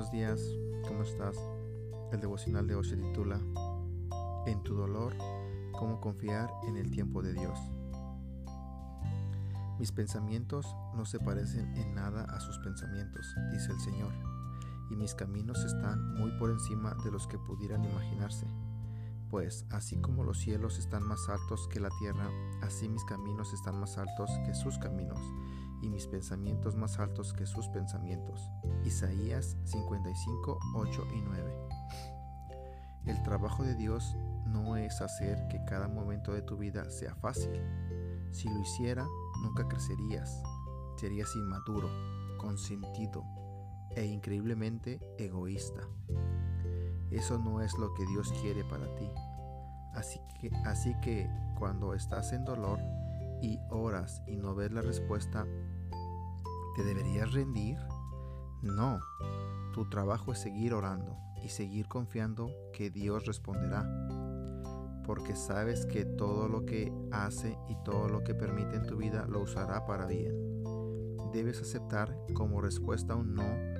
Buenos días, ¿cómo estás? El devocional de hoy se titula En tu dolor, cómo confiar en el tiempo de Dios. Mis pensamientos no se parecen en nada a sus pensamientos, dice el Señor, y mis caminos están muy por encima de los que pudieran imaginarse. Pues así como los cielos están más altos que la tierra, así mis caminos están más altos que sus caminos, y mis pensamientos más altos que sus pensamientos. Isaías 55, 8 y 9. El trabajo de Dios no es hacer que cada momento de tu vida sea fácil. Si lo hiciera, nunca crecerías. Serías inmaduro, consentido e increíblemente egoísta. Eso no es lo que Dios quiere para ti. Así que, así que cuando estás en dolor y oras y no ves la respuesta, ¿te deberías rendir? No, tu trabajo es seguir orando y seguir confiando que Dios responderá, porque sabes que todo lo que hace y todo lo que permite en tu vida lo usará para bien. Debes aceptar como respuesta un no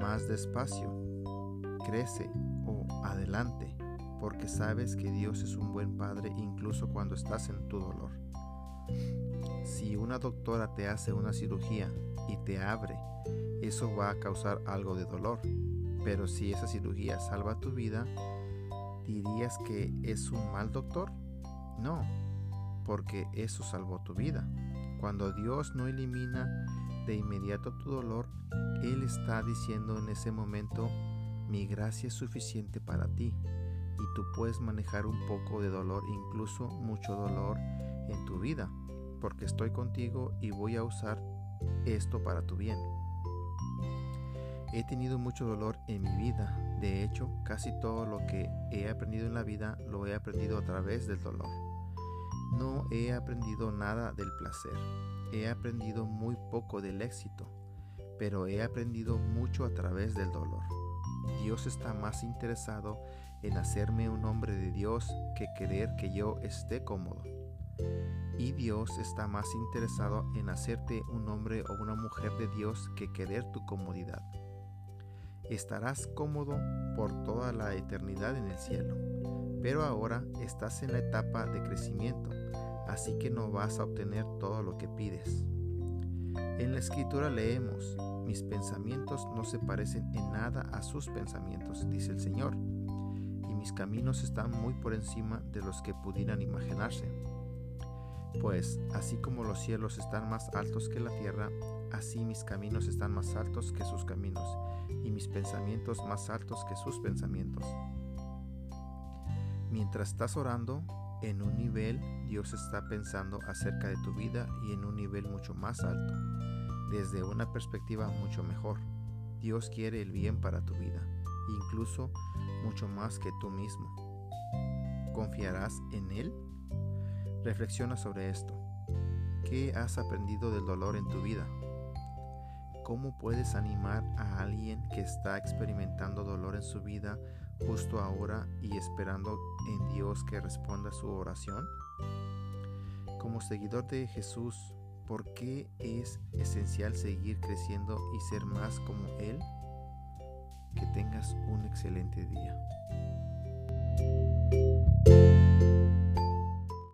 más despacio. Crece o adelante, porque sabes que Dios es un buen Padre incluso cuando estás en tu dolor. Una doctora te hace una cirugía y te abre, eso va a causar algo de dolor. Pero si esa cirugía salva tu vida, ¿dirías que es un mal doctor? No, porque eso salvó tu vida. Cuando Dios no elimina de inmediato tu dolor, Él está diciendo en ese momento, mi gracia es suficiente para ti y tú puedes manejar un poco de dolor, incluso mucho dolor en tu vida, porque estoy contigo y voy a usar esto para tu bien. He tenido mucho dolor en mi vida, de hecho casi todo lo que he aprendido en la vida lo he aprendido a través del dolor. No he aprendido nada del placer, he aprendido muy poco del éxito, pero he aprendido mucho a través del dolor. Dios está más interesado en hacerme un hombre de Dios que querer que yo esté cómodo. Y Dios está más interesado en hacerte un hombre o una mujer de Dios que querer tu comodidad. Estarás cómodo por toda la eternidad en el cielo, pero ahora estás en la etapa de crecimiento, así que no vas a obtener todo lo que pides. En la escritura leemos, mis pensamientos no se parecen en nada a sus pensamientos, dice el Señor, y mis caminos están muy por encima de los que pudieran imaginarse. Pues así como los cielos están más altos que la tierra, así mis caminos están más altos que sus caminos, y mis pensamientos más altos que sus pensamientos. Mientras estás orando, en un nivel Dios está pensando acerca de tu vida y en un nivel mucho más alto, desde una perspectiva mucho mejor. Dios quiere el bien para tu vida, incluso mucho más que tú mismo. ¿Confiarás en Él? Reflexiona sobre esto. ¿Qué has aprendido del dolor en tu vida? ¿Cómo puedes animar a alguien que está experimentando dolor en su vida justo ahora y esperando en Dios que responda su oración? Como seguidor de Jesús, ¿por qué es esencial seguir creciendo y ser más como Él? Que tengas un excelente día.